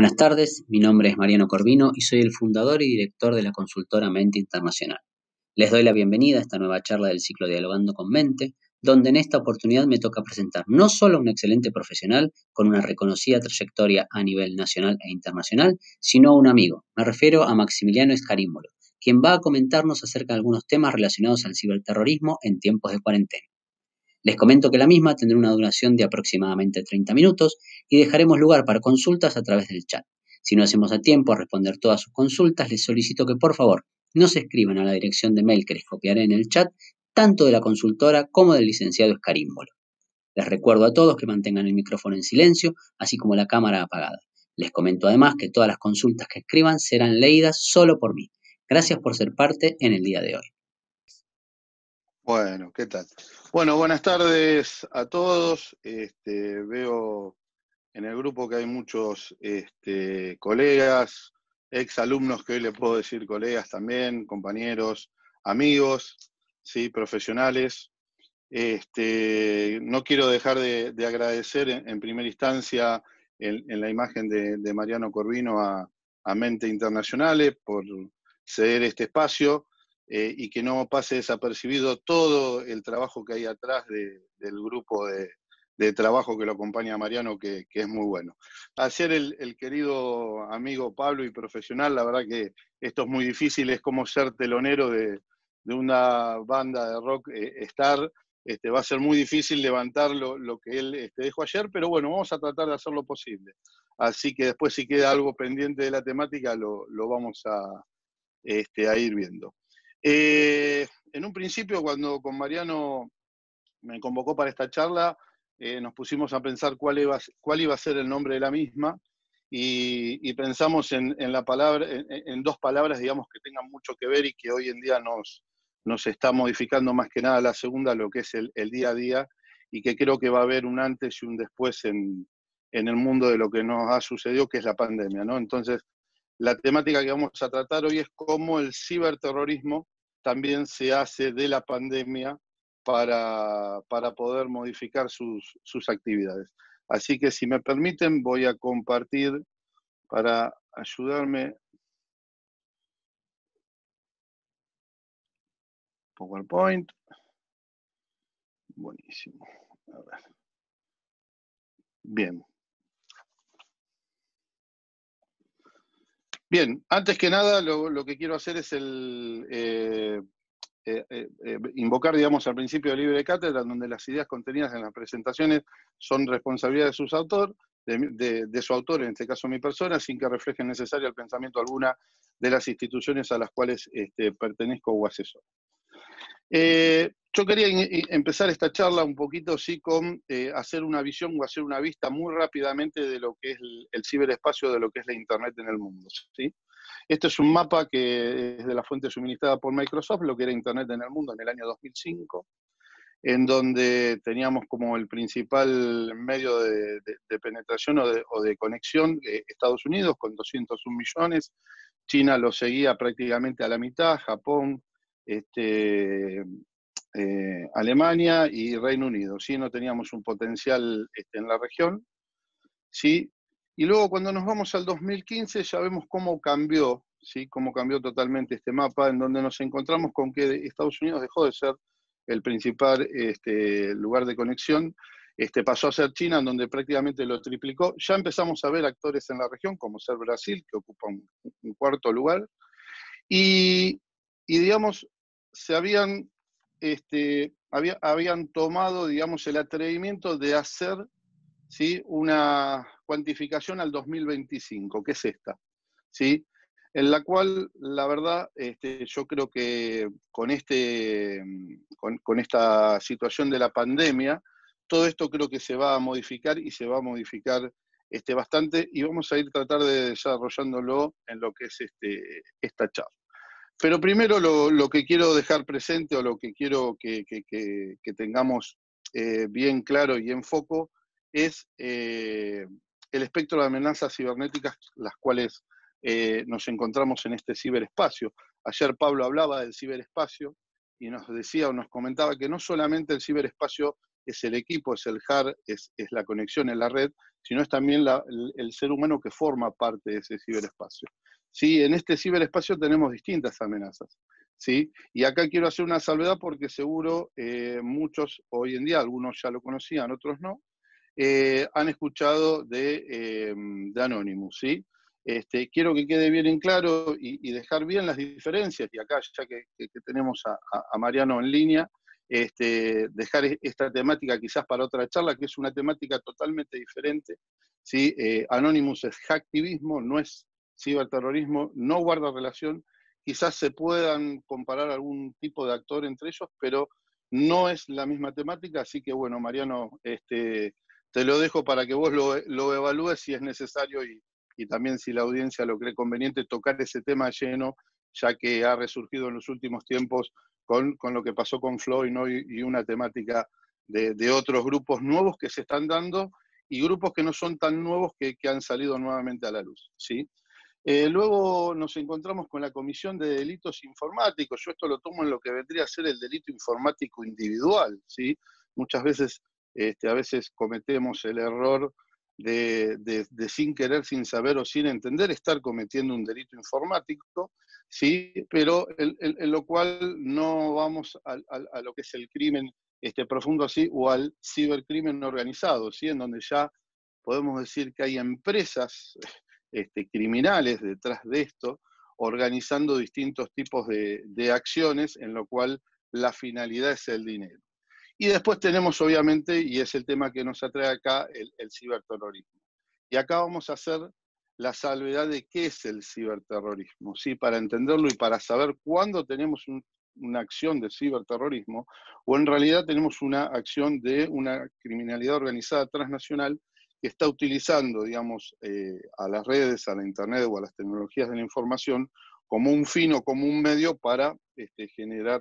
Buenas tardes, mi nombre es Mariano Corvino y soy el fundador y director de la consultora Mente Internacional. Les doy la bienvenida a esta nueva charla del ciclo Dialogando con Mente, donde en esta oportunidad me toca presentar no solo a un excelente profesional con una reconocida trayectoria a nivel nacional e internacional, sino a un amigo. Me refiero a Maximiliano Escarímolo, quien va a comentarnos acerca de algunos temas relacionados al ciberterrorismo en tiempos de cuarentena. Les comento que la misma tendrá una duración de aproximadamente 30 minutos y dejaremos lugar para consultas a través del chat. Si no hacemos a tiempo a responder todas sus consultas, les solicito que por favor nos escriban a la dirección de mail que les copiaré en el chat, tanto de la consultora como del licenciado Escarímbolo. Les recuerdo a todos que mantengan el micrófono en silencio, así como la cámara apagada. Les comento además que todas las consultas que escriban serán leídas solo por mí. Gracias por ser parte en el día de hoy. Bueno, ¿qué tal? Bueno, buenas tardes a todos. Este, veo en el grupo que hay muchos este, colegas, ex alumnos que hoy le puedo decir colegas también, compañeros, amigos, ¿sí? profesionales. Este, no quiero dejar de, agradecer en, primera instancia en, la imagen de, Mariano Corvino a, a Mente Internacionales por ceder este espacio eh, y que no pase desapercibido todo el trabajo que hay atrás del grupo de, trabajo que lo acompaña Mariano, que, es muy bueno. Hacer el, el, querido amigo Pablo y profesional, la verdad que esto es muy difícil, es como ser telonero de, una banda de rock eh. Este, va a ser muy difícil levantar lo, que él este, dejó ayer, pero bueno, vamos a tratar de hacer lo posible. Así que después si queda algo pendiente de la temática, lo, vamos este, a ir viendo. Eh, en un principio, cuando con Mariano me convocó para esta charla, eh, nos pusimos a pensar cuál iba, cuál iba a ser el nombre de la misma y, pensamos en, la palabra, en, dos palabras, digamos, que tengan mucho que ver y que hoy en día nos, nos está modificando más que nada la segunda, lo que es el, día a día, y que creo que va a haber un antes y un después en, en el mundo de lo que nos ha sucedido, que es la pandemia, ¿no? Entonces, la temática que vamos a tratar hoy es cómo el ciberterrorismo también se hace de la pandemia para, poder modificar sus, actividades. Así que si me permiten, voy a compartir para ayudarme PowerPoint. Buenísimo. Bien. Bien, antes que nada, lo, que quiero hacer es eh, eh, eh, invocar, digamos, al principio de libre cátedra, donde las ideas contenidas en las presentaciones son responsabilidad de, sus autor, de, su autor, en este caso mi persona, sin que reflejen necesario el pensamiento alguna de las instituciones a las cuales este, pertenezco o asesor. Yo quería empezar esta charla un poquito, sí, con eh, hacer una visión o hacer una vista muy rápidamente de lo que es el, ciberespacio, de lo que es la Internet en el mundo, ¿sí? Este es un mapa que es de la fuente suministrada por Microsoft, lo que era Internet en el mundo en el año 2005, en donde teníamos como el principal medio de, penetración o de, conexión Estados Unidos con 201 millones, China lo seguía prácticamente a la mitad, Japón, este, eh, Alemania y Reino Unido, ¿sí? No teníamos un potencial este, en la región, ¿sí? Y luego cuando nos vamos al 2015 ya vemos cómo cambió, ¿sí? Cómo cambió totalmente este mapa, en donde nos encontramos con que Estados Unidos dejó de ser el principal este, lugar de conexión, este, pasó a ser China, en donde prácticamente lo triplicó. Ya empezamos a ver actores en la región, como ser Brasil, que ocupa un, cuarto lugar, y, y, digamos, se habían este, habían tomado, digamos, el atrevimiento de hacer una cuantificación al 2025, que es esta, ¿sí? en la cual, la verdad, este, yo creo que con, este, con, esta situación de la pandemia, todo esto creo que se va a modificar y se va a modificar este, bastante y vamos a ir tratar de desarrollándolo en lo que es esta charla. Pero primero lo, que quiero dejar presente o lo que quiero que, tengamos eh, bien claro y en foco es eh, el espectro de amenazas cibernéticas las cuales eh, nos encontramos en este ciberespacio. Ayer Pablo hablaba del ciberespacio y nos decía o nos comentaba que no solamente el ciberespacio es el equipo, es el hard, es, la conexión en la red, sino es también el, ser humano que forma parte de ese ciberespacio. ¿Sí? En este ciberespacio tenemos distintas amenazas. ¿sí? Y acá quiero hacer una salvedad porque seguro eh, muchos hoy en día, algunos ya lo conocían, otros no, eh, han escuchado de, eh, de Anonymous. ¿sí? Este, quiero que quede bien en claro y, dejar bien las diferencias, y acá ya que, tenemos a, Mariano en línea, este, dejar e, esta temática quizás para otra charla, que es una temática totalmente diferente. ¿sí? Anonymous es hacktivismo, no es ciberterrorismo, no guarda relación. Quizás se puedan comparar algún tipo de actor entre ellos, pero no es la misma temática, así que bueno, Mariano, este, te lo dejo para que vos lo, evalúes si es necesario y, y también si la audiencia lo cree conveniente tocar ese tema lleno, ya que ha resurgido en los últimos tiempos con, lo que pasó con Floyd y, una temática de, otros grupos nuevos que se están dando y grupos que no son tan nuevos que, han salido nuevamente a la luz. ¿sí? Eh, luego nos encontramos con la Comisión de Delitos Informáticos. Yo esto lo tomo en lo que vendría a ser el delito informático individual. ¿sí? Muchas veces, este, a veces cometemos el error de, sin querer, sin saber o sin entender estar cometiendo un delito informático, ¿sí? pero en, lo cual no vamos a, lo que es el crimen este, profundo así o al cibercrimen organizado, ¿sí? en donde ya podemos decir que hay empresas este, criminales detrás de esto, organizando distintos tipos de, acciones en lo cual la finalidad es el dinero. Y después tenemos, obviamente, y es el tema que nos atrae acá, el, ciberterrorismo. Y acá vamos a hacer la salvedad de qué es el ciberterrorismo, ¿sí? para entenderlo y para saber cuándo tenemos una acción de ciberterrorismo o en realidad tenemos una acción de una criminalidad organizada transnacional que está utilizando, digamos, eh, a las redes, a la Internet o a las tecnologías de la información como un fin o como un medio para este, generar,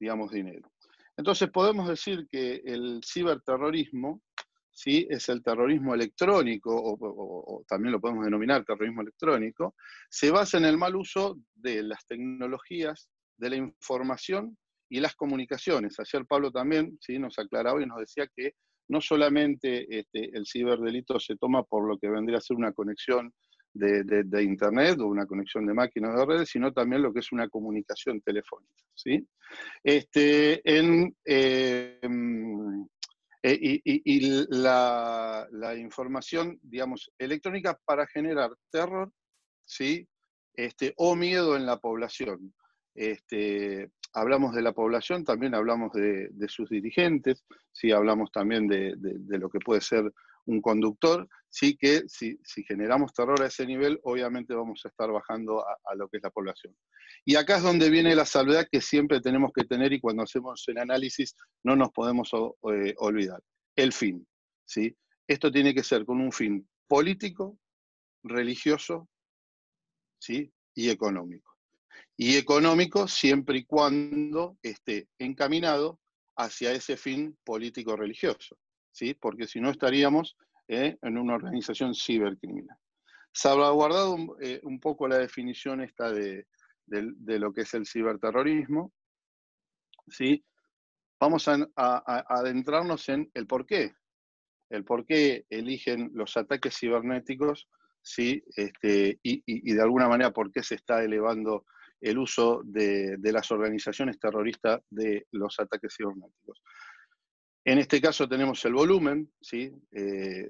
digamos, dinero. Entonces podemos decir que el ciberterrorismo ¿sí? es el terrorismo electrónico, o, también lo podemos denominar terrorismo electrónico, se basa en el mal uso de las tecnologías, de la información y las comunicaciones. Ayer Pablo también ¿sí? nos aclaraba y nos decía que no solamente este, el ciberdelito se toma por lo que vendría a ser una conexión de, Internet o una conexión de máquinas de redes, sino también lo que es una comunicación telefónica. ¿sí? Este, en, em, eh, y, la, información, digamos, electrónica para generar terror, ¿sí? Este, o miedo en la población. Este, hablamos de la población, también hablamos de, sus dirigentes, ¿sí? hablamos también de, lo que puede ser un conductor, sí que si, generamos terror a ese nivel, obviamente vamos a estar bajando a, lo que es la población. Y acá es donde viene la salvedad que siempre tenemos que tener y cuando hacemos el análisis no nos podemos eh, olvidar. El fin. ¿sí? Esto tiene que ser con un fin político, religioso ¿sí? y económico. Y económico siempre y cuando esté encaminado hacia ese fin político-religioso. ¿sí? porque si no estaríamos eh, en una organización cibercriminal. Salvaguardado eh, un poco la definición esta de, lo que es el ciberterrorismo, ¿sí? vamos a, adentrarnos en el por qué. El por qué eligen los ataques cibernéticos ¿sí? Este, y, de alguna manera por qué se está elevando el uso de, las organizaciones terroristas de los ataques cibernéticos. En este caso tenemos el volumen, ¿sí? Eh,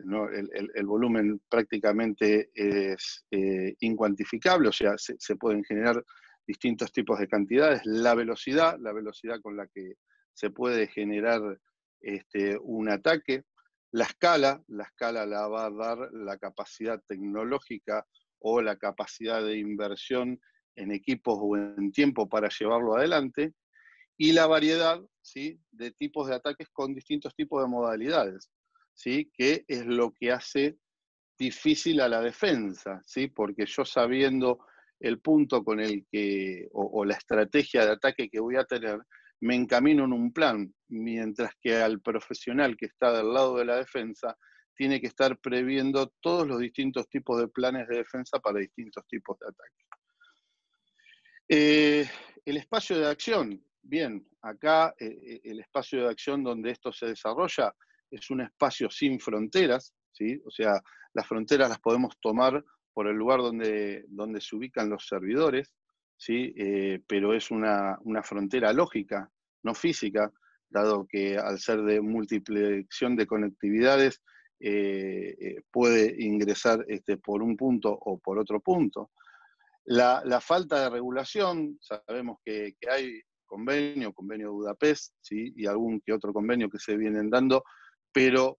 el, volumen prácticamente es eh, incuantificable, o sea, se, pueden generar distintos tipos de cantidades. La velocidad, la velocidad con la que se puede generar este, un ataque. La escala, la escala la va a dar la capacidad tecnológica o la capacidad de inversión en equipos o en tiempo para llevarlo adelante y la variedad ¿sí? de tipos de ataques con distintos tipos de modalidades, ¿sí? que es lo que hace difícil a la defensa, ¿sí? porque yo sabiendo el punto con el que, o, la estrategia de ataque que voy a tener, me encamino en un plan, mientras que al profesional que está del lado de la defensa tiene que estar previendo todos los distintos tipos de planes de defensa para distintos tipos de ataques. Eh, el espacio de acción bien, acá eh, el espacio de acción donde esto se desarrolla es un espacio sin fronteras, ¿sí? O sea, las fronteras las podemos tomar por el lugar donde, donde se ubican los servidores, ¿sí? Eh, pero es una, frontera lógica, no física, dado que al ser de multiplicación de conectividades eh, eh, puede ingresar este, por un punto o por otro punto. La, falta de regulación, sabemos que, hay convenio, convenio de Budapest, ¿sí? y algún que otro convenio que se vienen dando, pero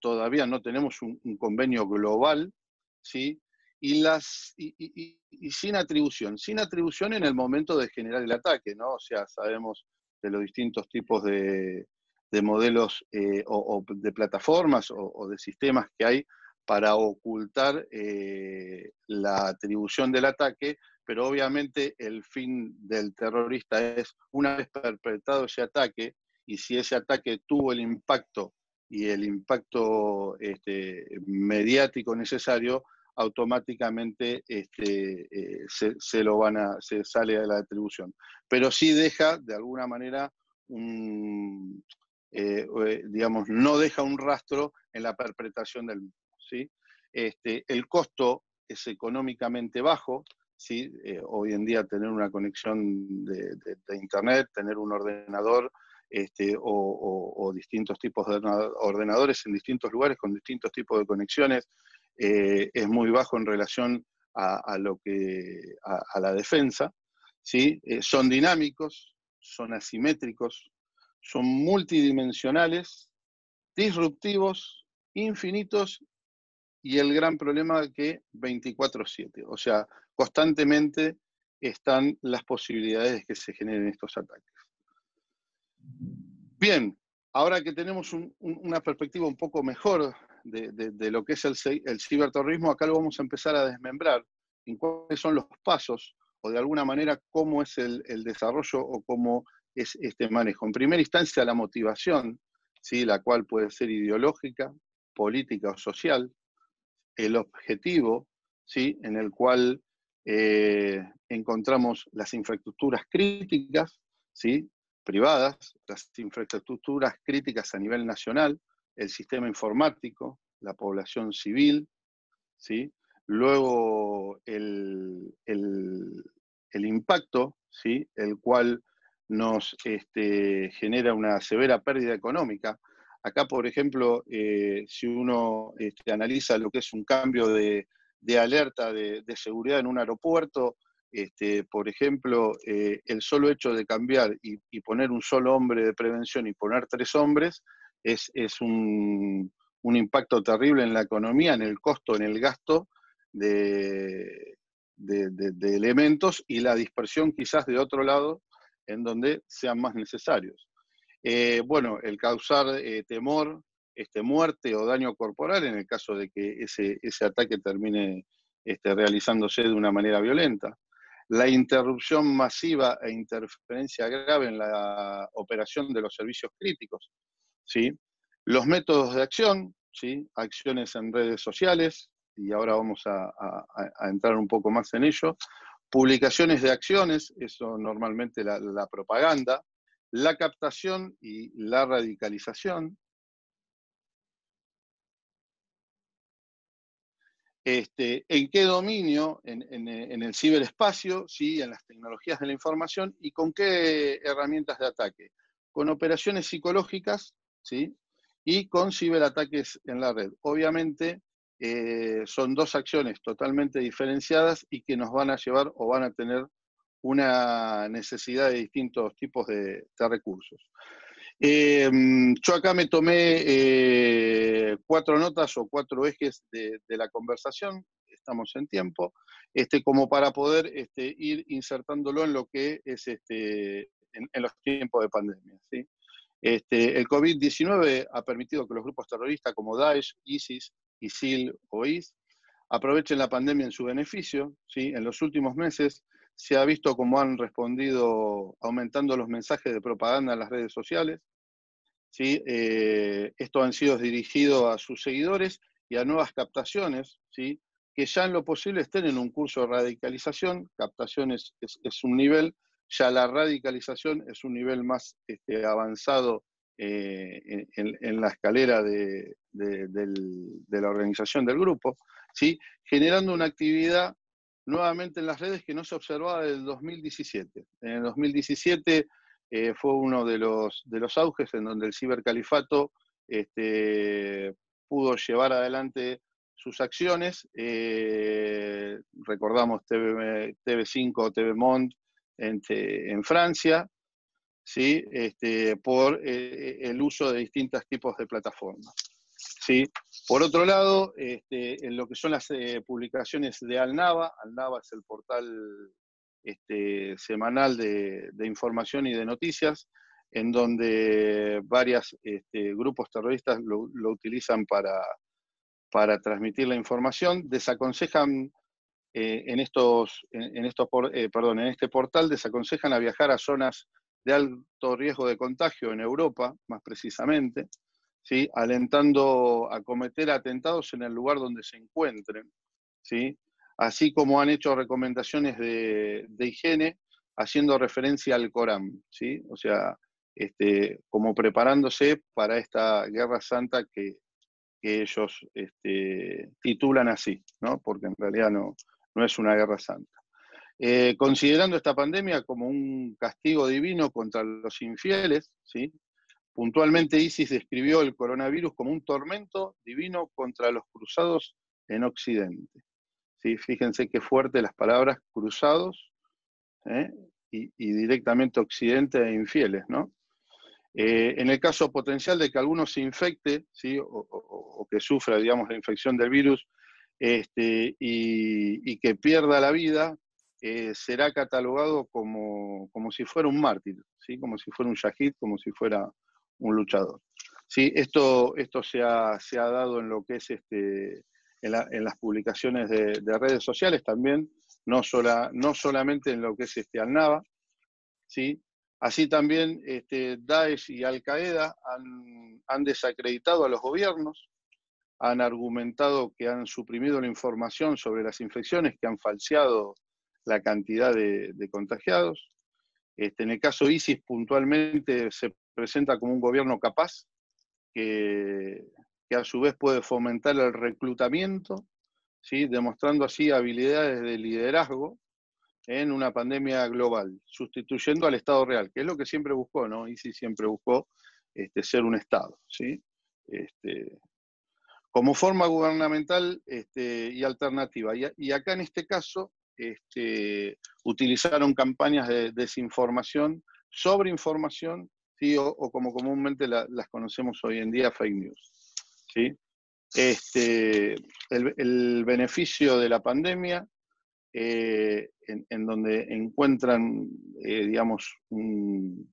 todavía no tenemos un, convenio global, ¿sí? y, las, y, sin atribución, sin atribución en el momento de generar el ataque, ¿no? O sea, sabemos de los distintos tipos de, modelos eh, o, de plataformas o, de sistemas que hay para ocultar eh, la atribución del ataque, pero obviamente el fin del terrorista es, una vez perpetrado ese ataque, y si ese ataque tuvo el impacto y el impacto este, mediático necesario, automáticamente este, eh, se, lo van a, se sale de la atribución. Pero sí deja, de alguna manera, un, eh, digamos, no deja un rastro en la perpetración del. Este, el costo es económicamente bajo, ¿sí? hoy en día tener una conexión de, Internet, tener un ordenador este, o, distintos tipos de ordenadores en distintos lugares con distintos tipos de conexiones, eh, es muy bajo en relación a, lo que, a, la defensa. ¿sí? Eh, son dinámicos, son asimétricos, son multidimensionales, disruptivos, infinitos y el gran problema es que 24/7, o sea, constantemente están las posibilidades de que se generen estos ataques. Bien, ahora que tenemos una perspectiva un poco mejor de, lo que es el, el, ciberterrorismo, acá lo vamos a empezar a desmembrar en cuáles son los pasos o de alguna manera cómo es el, desarrollo o cómo es este manejo. En primera instancia, la motivación, ¿sí? la cual puede ser ideológica, política o social, el objetivo, ¿sí? en el cual eh, encontramos las infraestructuras críticas, ¿sí? privadas, las infraestructuras críticas a nivel nacional, el sistema informático, la población civil, ¿sí? luego el, impacto, ¿sí? el cual nos este, genera una severa pérdida económica. Acá, por ejemplo, eh, si uno este, analiza lo que es un cambio de, alerta de, seguridad en un aeropuerto, este, por ejemplo, eh, el solo hecho de cambiar y, poner un solo hombre de prevención y poner tres hombres, es, un, impacto terrible en la economía, en el costo, en el gasto de, elementos y la dispersión quizás de otro lado en donde sean más necesarios. Eh, bueno, el causar eh, temor, este, muerte o daño corporal en el caso de que ese, ese ataque termine este, realizándose de una manera violenta. La interrupción masiva e interferencia grave en la operación de los servicios críticos, ¿sí? Los métodos de acción, ¿sí? acciones en redes sociales, y ahora vamos a, entrar un poco más en ello, publicaciones de acciones, eso normalmente la, propaganda, la captación y la radicalización, Este, en qué dominio, en, el ciberespacio, ¿sí? en las tecnologías de la información y con qué herramientas de ataque. Con operaciones psicológicas, ¿sí? y con ciberataques en la red. Obviamente eh, son dos acciones totalmente diferenciadas y que nos van a llevar o van a tener una necesidad de distintos tipos de, recursos. Eh, yo acá me tomé eh, cuatro notas o cuatro ejes de, la conversación, estamos en tiempo, este, como para poder este, ir insertándolo en lo que es este, en, los tiempos de pandemia. ¿sí? Este, el COVID-19 ha permitido que los grupos terroristas como Daesh, ISIS, ISIL o IS aprovechen la pandemia en su beneficio. ¿sí? En los últimos meses se ha visto cómo han respondido aumentando los mensajes de propaganda en las redes sociales. ¿sí? Eh, esto han sido dirigidos a sus seguidores y a nuevas captaciones, ¿sí? que ya en lo posible estén en un curso de radicalización. Captaciones es un nivel ya la radicalización es un nivel más este, avanzado eh, en, la escalera de, la organización del grupo, ¿sí? generando una actividad nuevamente en las redes que no se observaba desde el 2017. En el 2017 eh, fue uno de los, de los auges en donde el cibercalifato este, pudo llevar adelante sus acciones. Eh, recordamos TV, TV5, TV Mont en, Francia, ¿sí? Este, por eh, el uso de distintos tipos de plataformas. ¿Sí? Por otro lado, este, en lo que son las eh, publicaciones de Alnava, Alnava es el portal este, semanal de, información y de noticias, en donde varios este, grupos terroristas lo, utilizan para, transmitir la información, desaconsejan eh, en, estos, en, estos eh, perdón, en este portal, desaconsejan a viajar a zonas de alto riesgo de contagio en Europa, más precisamente, alentando a cometer atentados en el lugar donde se encuentren. ¿sí? así como han hecho recomendaciones de, higiene haciendo referencia al Corán, ¿sí? O sea, este, como preparándose para esta guerra santa que, ellos este, titulan así, ¿no? Porque en realidad no, no es una guerra santa. Eh, considerando esta pandemia como un castigo divino contra los infieles, ¿sí? Puntualmente ISIS describió el coronavirus como un tormento divino contra los cruzados en Occidente. Fíjense qué fuerte las palabras cruzados ¿eh? y, directamente occidente e infieles, ¿no? Eh, en el caso potencial de que alguno se infecte, ¿sí? o, que sufra, digamos, la infección del virus este, y, que pierda la vida, eh, será catalogado como, como, si fuera un mártir, ¿sí? como si fuera un yahid, como si fuera un luchador. ¿sí? Esto, esto se, ha, se ha dado en lo que es este, en, las publicaciones de, redes sociales también, no, sola, no solamente en lo que es este Al-Naba, ¿sí? Así también este, Daesh y Al-Qaeda han, han, desacreditado a los gobiernos, han argumentado que han suprimido la información sobre las infecciones, que han falseado la cantidad de, contagiados. Este, en el caso ISIS puntualmente se presenta como un gobierno capaz, que, que a su vez puede fomentar el reclutamiento, ¿sí? demostrando así habilidades de liderazgo en una pandemia global, sustituyendo al Estado real, que es lo que siempre buscó, ¿no? ISIS siempre buscó este, ser un Estado, ¿sí? Este, como forma gubernamental este, y alternativa. Y, acá en este caso este, utilizaron campañas de desinformación, sobreinformación, o, como comúnmente las conocemos hoy en día, fake news. ¿sí? Este, el, beneficio de la pandemia, eh, en, donde encuentran, eh, digamos, un,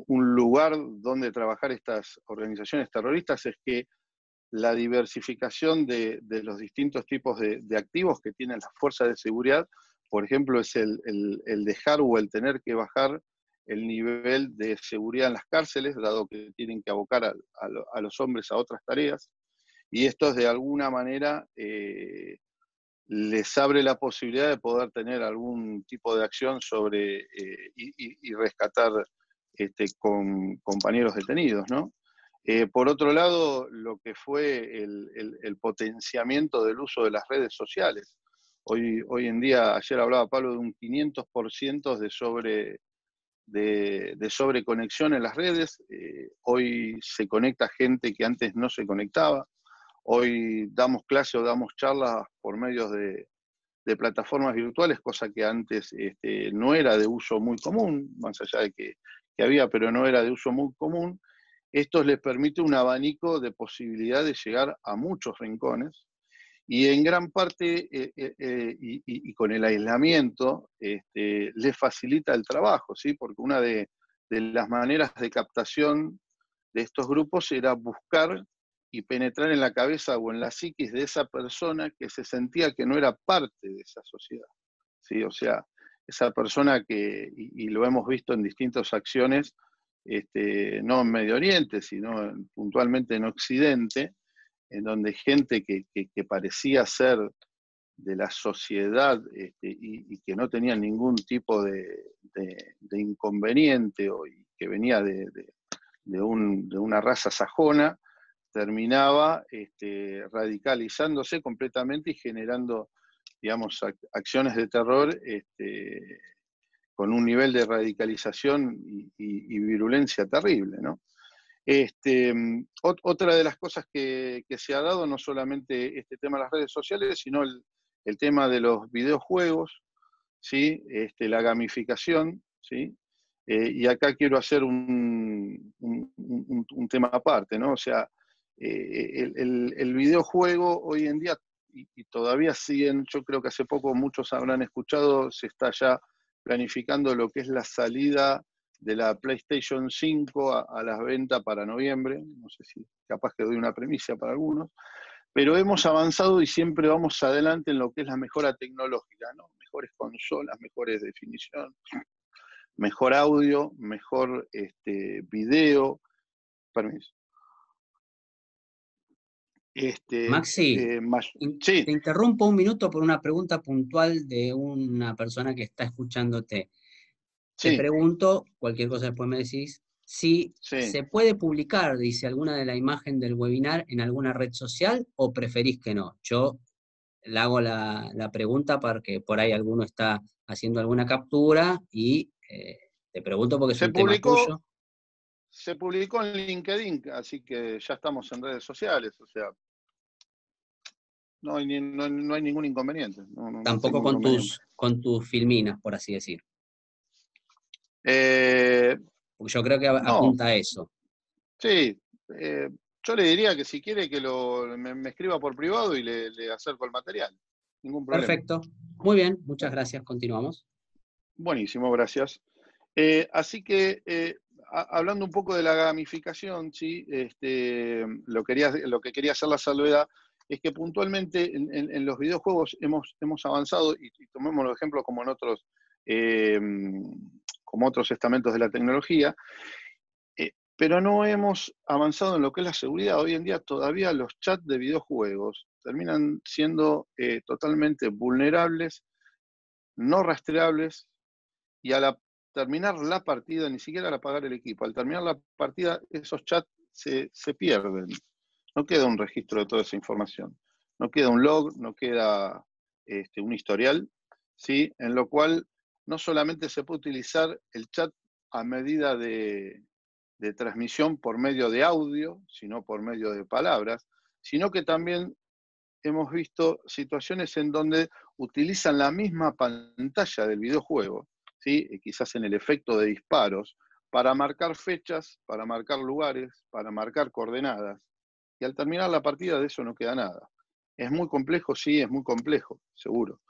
lugar donde trabajar estas organizaciones terroristas es que la diversificación de, los distintos tipos de, activos que tienen las fuerzas de seguridad, por ejemplo, es el, el dejar o el tener que bajar el nivel de seguridad en las cárceles, dado que tienen que abocar a, los hombres a otras tareas, y esto de alguna manera eh, les abre la posibilidad de poder tener algún tipo de acción sobre eh, y, rescatar este, compañeros detenidos, ¿no? Eh, por otro lado, lo que fue el, el, potenciamiento del uso de las redes sociales. Hoy, hoy en día, ayer hablaba Pablo de un 500% de sobre de, sobreconexión en las redes. Eh, hoy se conecta gente que antes no se conectaba. Hoy damos clases o damos charlas por medios de, plataformas virtuales, cosa que antes este, no era de uso muy común, más allá de que, que, había, pero no era de uso muy común. Esto les permite un abanico de posibilidades de llegar a muchos rincones y en gran parte, eh, eh, eh, y, con el aislamiento, este, les facilita el trabajo, ¿sí? porque una de, las maneras de captación de estos grupos era buscar y penetrar en la cabeza o en la psiquis de esa persona que se sentía que no era parte de esa sociedad. ¿sí? O sea, esa persona que, y, lo hemos visto en distintas acciones, este, no en Medio Oriente, sino puntualmente en Occidente, en donde gente que, parecía ser la sociedad este, y, que no tenían ningún tipo de, inconveniente o, y que venía de, una raza sajona, terminaba este, radicalizándose completamente y generando, digamos, acciones de terror este, con un nivel de radicalización y, virulencia terrible, ¿no? Este, otra de las cosas que, se ha dado, no solamente este tema de las redes sociales, sino el, tema de los videojuegos, ¿sí? Este, la gamificación, ¿sí? Eh, y acá quiero hacer un, un, tema aparte, ¿no? O sea, eh, el, videojuego hoy en día, y, todavía siguen, yo creo que hace poco muchos habrán escuchado, se está ya planificando lo que es la salida de la PlayStation 5 a, las ventas para noviembre, no sé si capaz que doy una premisa para algunos, pero hemos avanzado y siempre vamos adelante en lo que es la mejora tecnológica, ¿no? Mejores consolas, mejores definición, mejor audio, mejor este, video. Permiso. Este, Maxi, eh, te interrumpo un minuto por una pregunta puntual de una persona que está escuchándote. Te pregunto, cualquier cosa después me decís, si se puede publicar, dice, alguna de la imagen del webinar en alguna red social o preferís que no. Yo le hago la, pregunta porque por ahí alguno está haciendo alguna captura y eh, te pregunto porque es un publicó, tema tuyo. Se publicó en LinkedIn, así que ya estamos en redes sociales, o sea, no hay, no, hay ningún inconveniente. Tampoco con, Tus, con tus filminas, por así decir. Eh, yo creo que apunta a eso. Sí, eh, yo le diría que si quiere que lo, me, escriba por privado y le, acerco el material. Ningún problema. Perfecto. Muy bien, muchas gracias. Continuamos. Buenísimo, gracias. Eh, así que, hablando un poco de la gamificación, ¿sí? Este, lo, quería, lo que quería hacer la salvedad es que puntualmente en, los videojuegos hemos, hemos avanzado, y, tomemos los ejemplos como en otros como otros estamentos de la tecnología, eh, pero no hemos avanzado en lo que es la seguridad. Hoy en día todavía los chats de videojuegos terminan siendo eh, totalmente vulnerables, no rastreables, y al terminar la partida, ni siquiera al apagar el equipo, al terminar la partida, esos chats se, pierden. No queda un registro de toda esa información. No queda un log, no queda este, un historial, ¿sí? en lo cual no solamente se puede utilizar el chat a medida de, transmisión por medio de audio, sino por medio de palabras, sino que también hemos visto situaciones en donde utilizan la misma pantalla del videojuego, ¿sí? quizás en el efecto de disparos, para marcar fechas, para marcar lugares, para marcar coordenadas. Y al terminar la partida de eso no queda nada. Es muy complejo, sí, es muy complejo, seguro.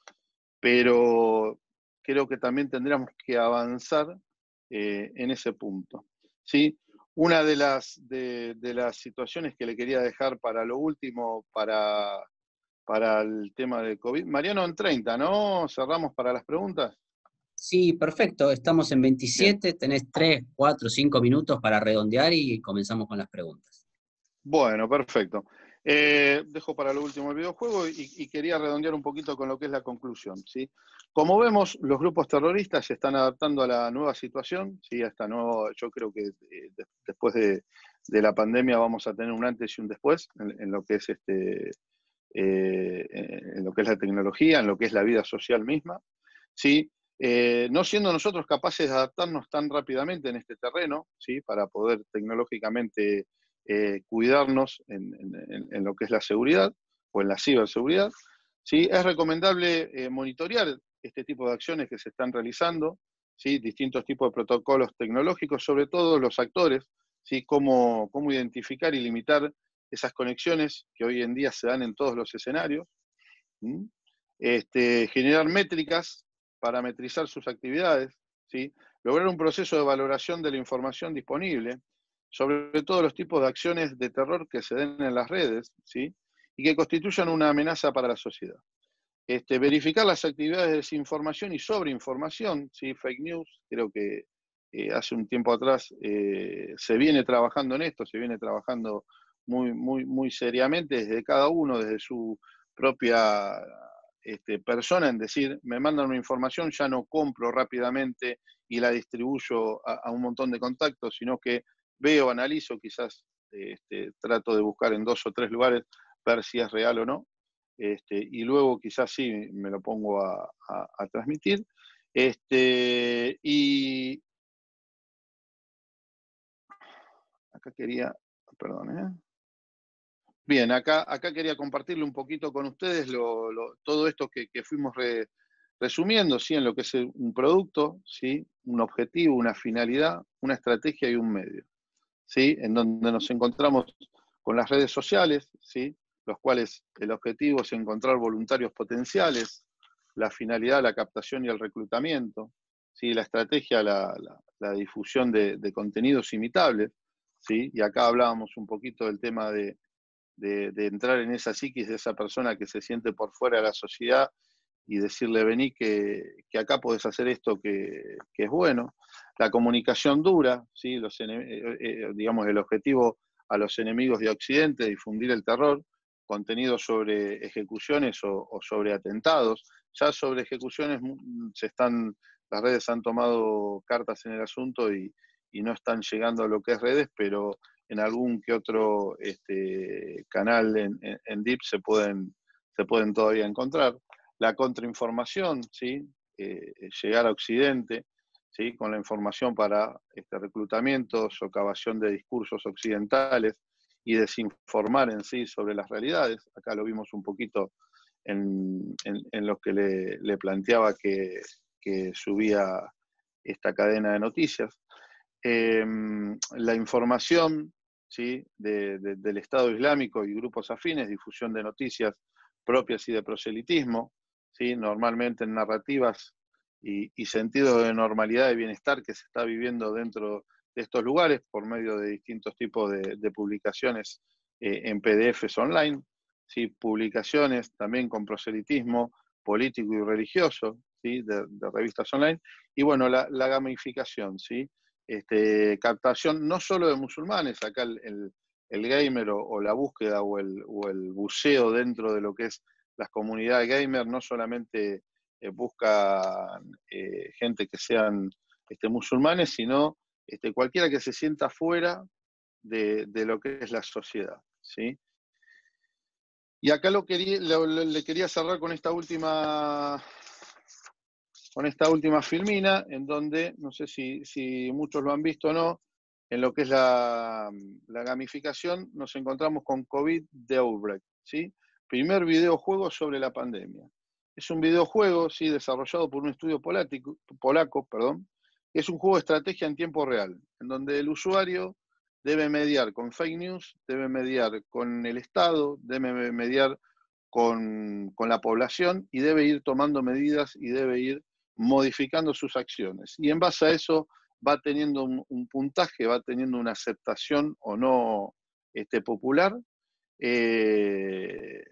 Pero creo que también tendríamos que avanzar eh, en ese punto. ¿sí? Una de las, de, las situaciones que le quería dejar para lo último, para, para el tema del COVID. Mariano, en 30, ¿no? Cerramos para las preguntas. Sí, perfecto. Estamos en 27, tenés 3, 4, 5 minutos para redondear y comenzamos con las preguntas. Bueno, perfecto. Eh, dejo para lo último el videojuego y, quería redondear un poquito con lo que es la conclusión. ¿sí? Como vemos, los grupos terroristas se están adaptando a la nueva situación. ¿sí? Hasta nuevo, yo creo que eh, después de, la pandemia vamos a tener un antes y un después en, lo que es este, eh, en lo que es la tecnología, en lo que es la vida social misma. ¿sí? no siendo nosotros capaces de adaptarnos tan rápidamente en este terreno, ¿sí? para poder tecnológicamente eh, cuidarnos en, lo que es la seguridad o en la ciberseguridad. ¿sí? Es recomendable eh, monitorear este tipo de acciones que se están realizando, ¿sí? distintos tipos de protocolos tecnológicos, sobre todo los actores, ¿sí? cómo, cómo identificar y limitar esas conexiones que hoy en día se dan en todos los escenarios, este, generar métricas, parametrizar sus actividades, ¿sí? lograr un proceso de valoración de la información disponible, sobre todo los tipos de acciones de terror que se den en las redes, ¿sí? y que constituyan una amenaza para la sociedad. Este, verificar las actividades de desinformación y sobreinformación, ¿sí? fake news, creo que eh, hace un tiempo atrás eh, se viene trabajando en esto, se viene trabajando muy, muy, muy seriamente desde cada uno, desde su propia este, persona en decir, me mandan una información, ya no compro rápidamente y la distribuyo a, un montón de contactos, sino que veo, analizo, quizás este, trato de buscar en dos o tres lugares, ver si es real o no, este, y luego quizás sí me lo pongo a, transmitir. Este, y acá quería, perdón, ¿eh? Bien, acá, acá quería compartirle un poquito con ustedes todo esto que, fuimos resumiendo, ¿sí? en lo que es un producto, ¿sí? un objetivo, una finalidad, una estrategia y un medio, ¿sí? en donde nos encontramos con las redes sociales, ¿sí? los cuales el objetivo es encontrar voluntarios potenciales, la finalidad, la captación y el reclutamiento, ¿sí? la estrategia, la, difusión de, de, contenidos imitables, ¿sí? y acá hablábamos un poquito del tema de de, entrar en esa psiquis de esa persona que se siente por fuera de la sociedad y decirle, vení, que, acá podés hacer esto que, es bueno. La comunicación dura, ¿sí? Los, eh, eh, digamos, el objetivo a los enemigos de Occidente, difundir el terror, contenido sobre ejecuciones o, sobre atentados. Ya sobre ejecuciones mm, se están, las redes han tomado cartas en el asunto y, y no están llegando a lo que es redes, pero en algún que otro este, canal en, en, DIP se pueden, se pueden todavía encontrar. La contrainformación, ¿sí? Eh, llegar a Occidente, ¿sí? con la información para este, reclutamiento, socavación de discursos occidentales y desinformar en sí sobre las realidades. Acá lo vimos un poquito en, lo que le, planteaba que, que subía esta cadena de noticias. Em, la información ¿sí? del Estado Islámico y grupos afines, difusión de noticias propias y de proselitismo, ¿sí? normalmente en narrativas y, sentido de normalidad y bienestar que se está viviendo dentro de estos lugares por medio de distintos tipos de, publicaciones eh, en PDFs online, ¿sí? publicaciones también con proselitismo político y religioso, ¿sí? de, revistas online, y bueno, la, gamificación, ¿sí? este, captación no solo de musulmanes, acá el, gamer o, la búsqueda o el, buceo dentro de lo que es las comunidades gamer no solamente eh, busca eh, gente que sean este, musulmanes, sino este, cualquiera que se sienta fuera de, lo que es la sociedad. ¿sí? Y acá lo quería, le quería cerrar con esta última con esta última filmina, en donde, no sé si, muchos lo han visto o no, en lo que es la, gamificación, nos encontramos con COVID de Outbreak, ¿sí? Primer videojuego sobre la pandemia. Es un videojuego, ¿sí? desarrollado por un estudio polaco, perdón, es un juego de estrategia en tiempo real, en donde el usuario debe mediar con fake news, debe mediar con el Estado, debe mediar con, con la población y debe ir tomando medidas y debe ir modificando sus acciones. Y en base a eso va teniendo un, puntaje, va teniendo una aceptación o no este, popular, eh,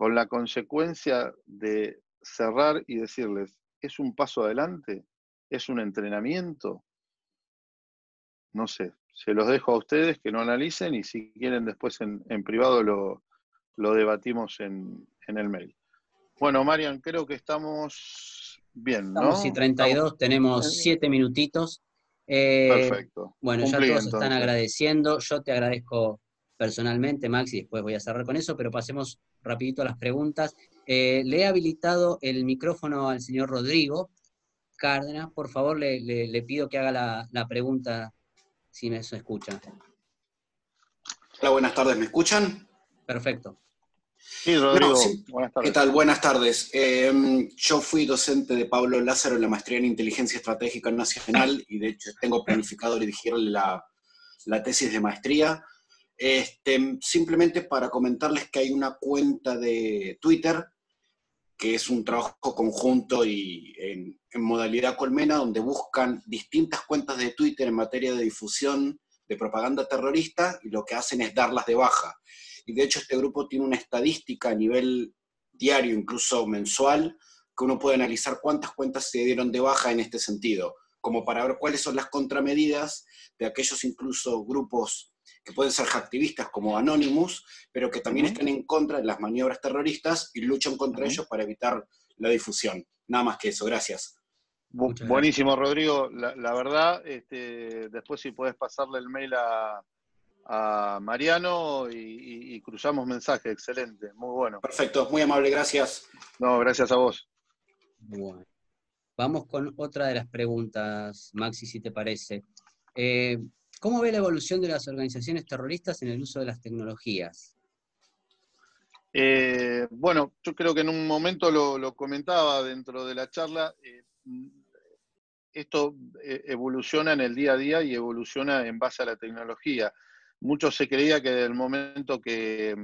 con la consecuencia de cerrar y decirles, ¿es un paso adelante? ¿Es un entrenamiento? No sé, se los dejo a ustedes que no analicen y si quieren después en, privado lo, debatimos en, en el mail. Bueno, Marian, creo que estamos Bien, ¿no? Estamos y 32, tenemos 7 minutitos. Eh, Perfecto. Bueno, ya todos están agradeciendo. Yo te agradezco personalmente, Max, y después voy a cerrar con eso, pero pasemos rapidito a las preguntas. Eh, le he habilitado el micrófono al señor Rodrigo Cárdenas. Por favor, le, pido que haga la, la pregunta, si me escucha. Hola, buenas tardes. ¿Me escuchan? Perfecto. Sí, Rodrigo, buenas tardes. ¿Qué tal? Buenas tardes. Em, yo fui docente de Pablo Lázaro en la maestría en Inteligencia Estratégica Nacional y de hecho tengo planificado dirigirle la, la tesis de maestría. Este, simplemente para comentarles que hay una cuenta de Twitter que es un trabajo conjunto y en, en modalidad colmena donde buscan distintas cuentas de Twitter en materia de difusión de propaganda terrorista y lo que hacen es darlas de baja. Y de hecho este grupo tiene una estadística a nivel diario, incluso mensual, que uno puede analizar cuántas cuentas se dieron de baja en este sentido, como para ver cuáles son las contramedidas de aquellos incluso grupos que pueden ser activistas como Anonymous, pero que también están en contra de las maniobras terroristas y luchan contra ellos para evitar la difusión. Nada más que eso, gracias. buenísimo, Rodrigo. La, verdad, este, después si puedes pasarle el mail a, Mariano y, cruzamos mensaje, excelente, muy bueno. Perfecto, muy amable, gracias. No, gracias a vos. Bueno. Vamos con otra de las preguntas, Maxi, si te parece. Eh, ¿Cómo ve la evolución de las organizaciones terroristas en el uso de las tecnologías? Eh, bueno, yo creo que en un momento lo, comentaba dentro de la charla. Eh, esto evoluciona en el día a día y evoluciona en base a la tecnología. Mucho se creía que del momento que,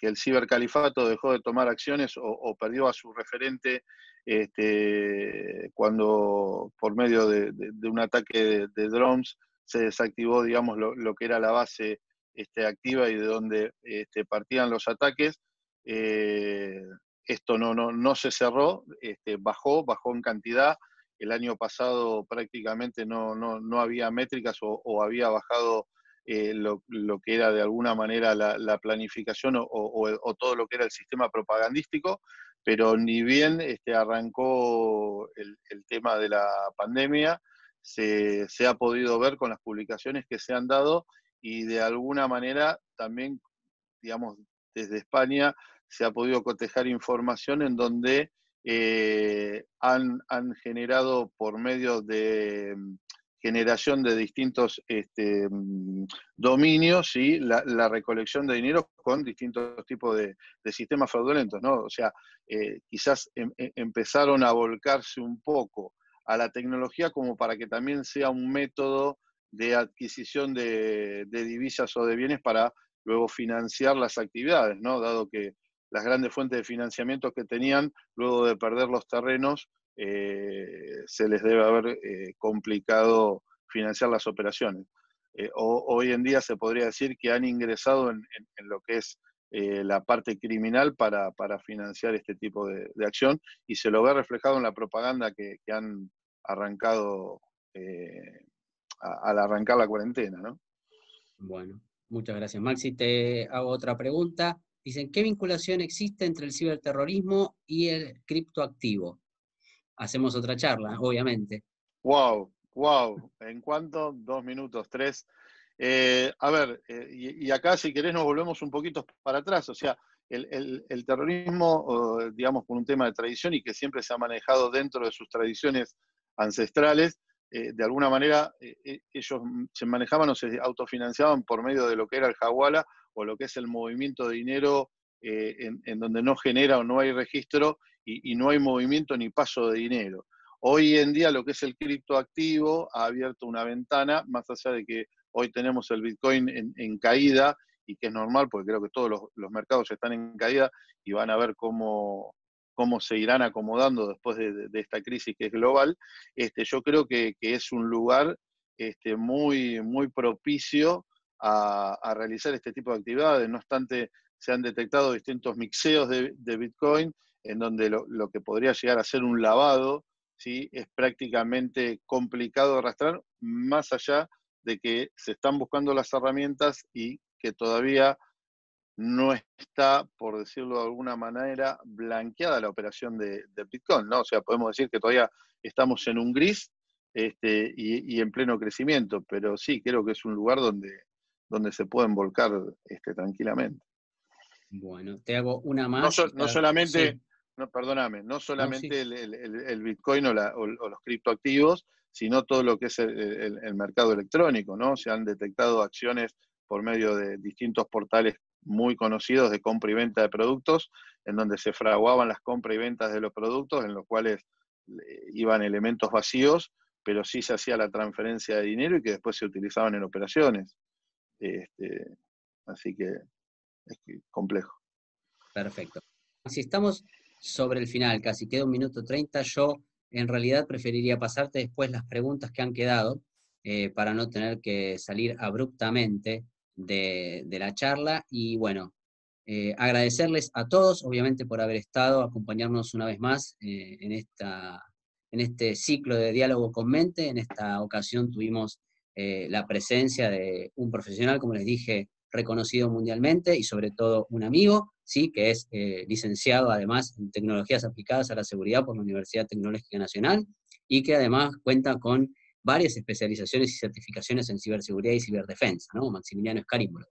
el cibercalifato dejó de tomar acciones o, perdió a su referente este, cuando por medio de, un ataque de drones se desactivó, digamos, lo, que era la base este, activa y de donde este, partían los ataques. Eh, esto no, no, no se cerró, este, bajó, bajó en cantidad. El año pasado prácticamente no, no, había métricas o, había bajado eh, lo, que era de alguna manera la, planificación o, todo lo que era el sistema propagandístico, pero ni bien este, arrancó el tema de la pandemia, se, ha podido ver con las publicaciones que se han dado y de alguna manera también, digamos, desde España se ha podido cotejar información en donde eh, han, generado por medio de mm, generación de distintos este, mm, dominios y la, recolección de dinero con distintos tipos de, sistemas fraudulentos, ¿no? O sea, eh, quizás em, em, empezaron a volcarse un poco a la tecnología como para que también sea un método de adquisición de, divisas o de bienes para luego financiar las actividades, ¿no? Dado que las grandes fuentes de financiamiento que tenían, luego de perder los terrenos, eh, se les debe haber eh, complicado financiar las operaciones. Eh, hoy en día se podría decir que han ingresado en, lo que es la parte criminal para, financiar este tipo de, acción y se lo ve reflejado en la propaganda que han arrancado eh, al arrancar la cuarentena, ¿no? Bueno, muchas gracias. Maxi, te hago otra pregunta. Dicen, ¿qué vinculación existe entre el ciberterrorismo y el criptoactivo? Hacemos otra charla, obviamente. Wow, wow. ¿En cuánto? Dos minutos, tres. Eh, a ver, eh, y, acá si querés nos volvemos un poquito para atrás. O sea, el, el terrorismo, digamos, por un tema de tradición y que siempre se ha manejado dentro de sus tradiciones ancestrales, eh, de alguna manera eh, eh, ellos se manejaban o se autofinanciaban por medio de lo que era el Jawala o lo que es el movimiento de dinero en, donde no genera o no hay registro y, no hay movimiento ni paso de dinero. Hoy en día lo que es el criptoactivo ha abierto una ventana, más allá de que hoy tenemos el Bitcoin en, caída y que es normal porque creo que todos los, los mercados están en caída y van a ver cómo, cómo se irán acomodando después de, esta crisis que es global, este, yo creo que, es un lugar este, muy, propicio a, realizar este tipo de actividades. No obstante, se han detectado distintos mixeos de, Bitcoin en donde lo, que podría llegar a ser un lavado ¿sí? es prácticamente complicado de arrastrar, más allá de que se están buscando las herramientas y que todavía no está, por decirlo de alguna manera, blanqueada la operación de, Bitcoin, ¿no? O sea, podemos decir que todavía estamos en un gris este, y, en pleno crecimiento, pero sí, creo que es un lugar donde, donde se pueden volcar este, tranquilamente. Bueno, te hago una más. No, solamente, no, perdóname, no solamente el, Bitcoin o, los criptoactivos, sino todo lo que es el, el mercado electrónico, ¿no? Se han detectado acciones por medio de distintos portales muy conocidos de compra y venta de productos, en donde se fraguaban las compras y ventas de los productos, en los cuales iban elementos vacíos, pero sí se hacía la transferencia de dinero y que después se utilizaban en operaciones. Este, así que es complejo. Perfecto. Si estamos sobre el final, casi queda un minuto treinta, yo en realidad preferiría pasarte después las preguntas que han quedado eh, para no tener que salir abruptamente de, la charla y bueno, eh, agradecerles a todos, obviamente, por haber estado, acompañarnos una vez más eh, en, esta, en este ciclo de diálogo con mente. En esta ocasión tuvimos eh, la presencia de un profesional, como les dije, reconocido mundialmente y sobre todo un amigo, ¿sí? que es licenciado además en tecnologías aplicadas a la seguridad por la Universidad Tecnológica Nacional y que además cuenta con varias especializaciones y certificaciones en ciberseguridad y ciberdefensa, ¿no? Maximiliano Escarímbolo.